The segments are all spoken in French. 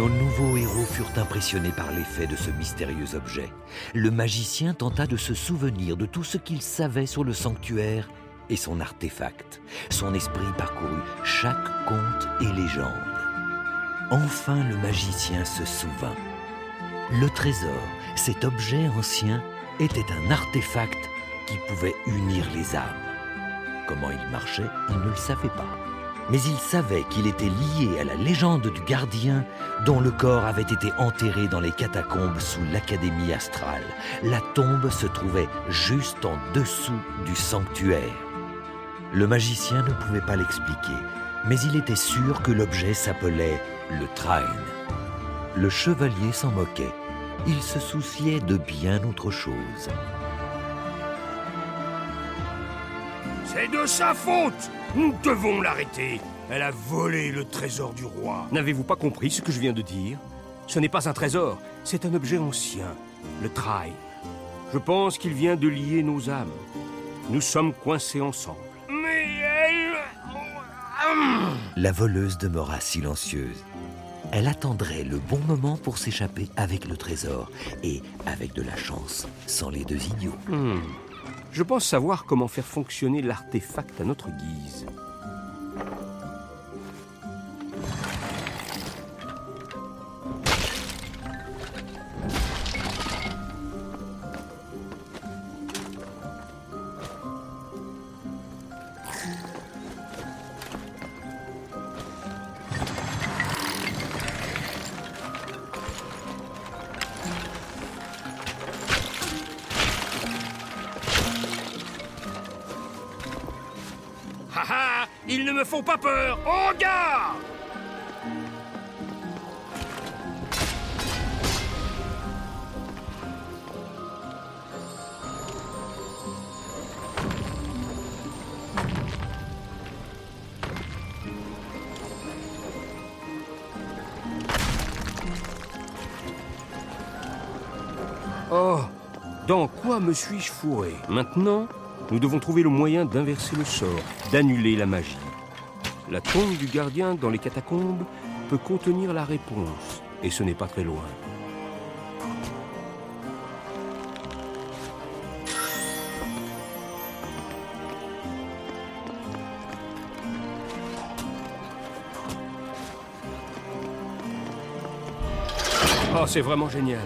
Nos nouveaux héros furent impressionnés par l'effet de ce mystérieux objet. Le magicien tenta de se souvenir de tout ce qu'il savait sur le sanctuaire et son artefact. Son esprit parcourut chaque conte et légende. Enfin le magicien se souvint. Le trésor, cet objet ancien, était un artefact qui pouvait unir les âmes. Comment il marchait, il ne le savait pas. Mais il savait qu'il était lié à la légende du gardien dont le corps avait été enterré dans les catacombes sous l'Académie astrale. La tombe se trouvait juste en dessous du sanctuaire. Le magicien ne pouvait pas l'expliquer, mais il était sûr que l'objet s'appelait le Train. Le chevalier s'en moquait. Il se souciait de bien autre chose. C'est de sa faute Nous devons l'arrêter Elle a volé le trésor du roi N'avez-vous pas compris ce que je viens de dire? Ce n'est pas un trésor, c'est un objet ancien, le train. Je pense qu'il vient de lier nos âmes. Nous sommes coincés ensemble. Mais elle... La voleuse demeura silencieuse. Elle attendrait le bon moment pour s'échapper avec le trésor et, avec de la chance, sans les deux idiots. Hmm. Je pense savoir comment faire fonctionner l'artefact à notre guise. Haha Ils ne me font pas peur. En garde Oh, dans quoi me suis-je fourré? Maintenant, nous devons trouver le moyen d'inverser le sort, d'annuler la magie. La tombe du gardien dans les catacombes peut contenir la réponse, et ce n'est pas très loin. Oh, c'est vraiment génial.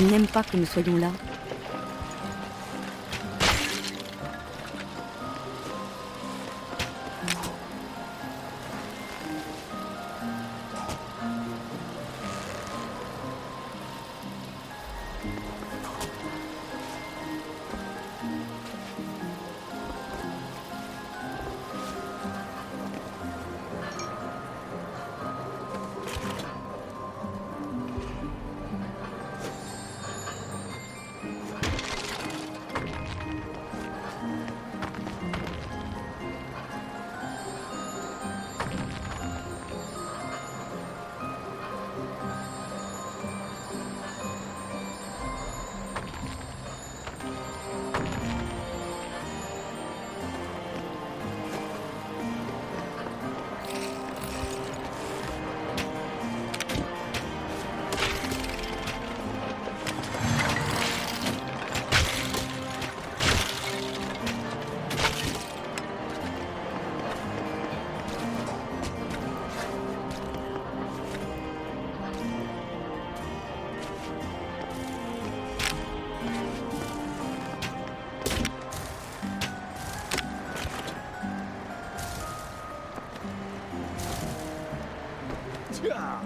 Il n'aime pas que nous soyons là. 去啊。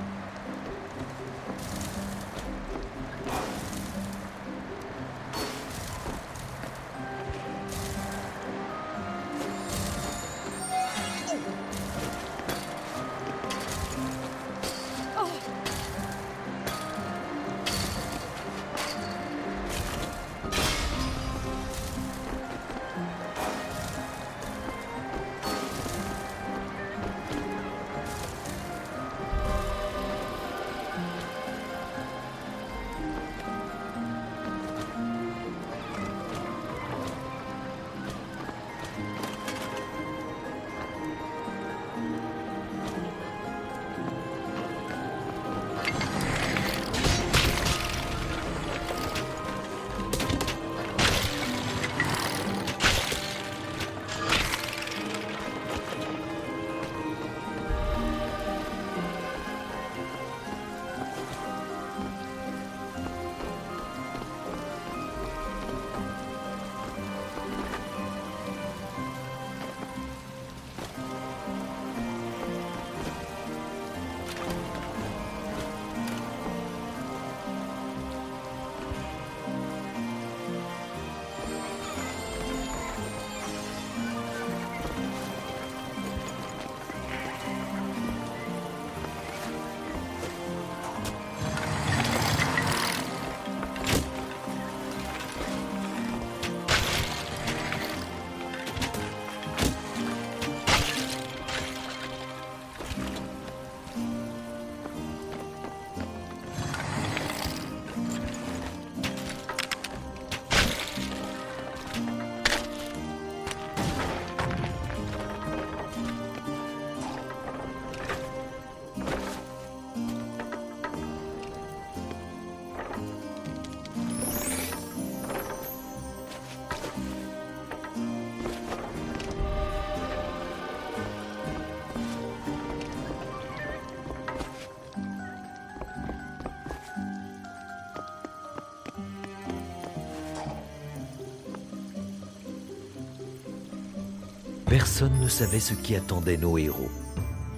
Personne ne savait ce qui attendait nos héros.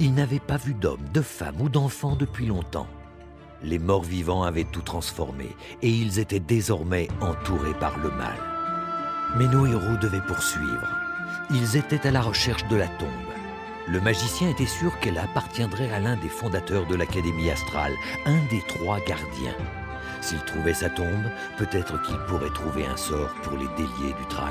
Ils n'avaient pas vu d'hommes, de femmes ou d'enfants depuis longtemps. Les morts vivants avaient tout transformé et ils étaient désormais entourés par le mal. Mais nos héros devaient poursuivre. Ils étaient à la recherche de la tombe. Le magicien était sûr qu'elle appartiendrait à l'un des fondateurs de l'Académie astrale, un des trois gardiens. S'il trouvait sa tombe, peut-être qu'il pourrait trouver un sort pour les déliés du Train.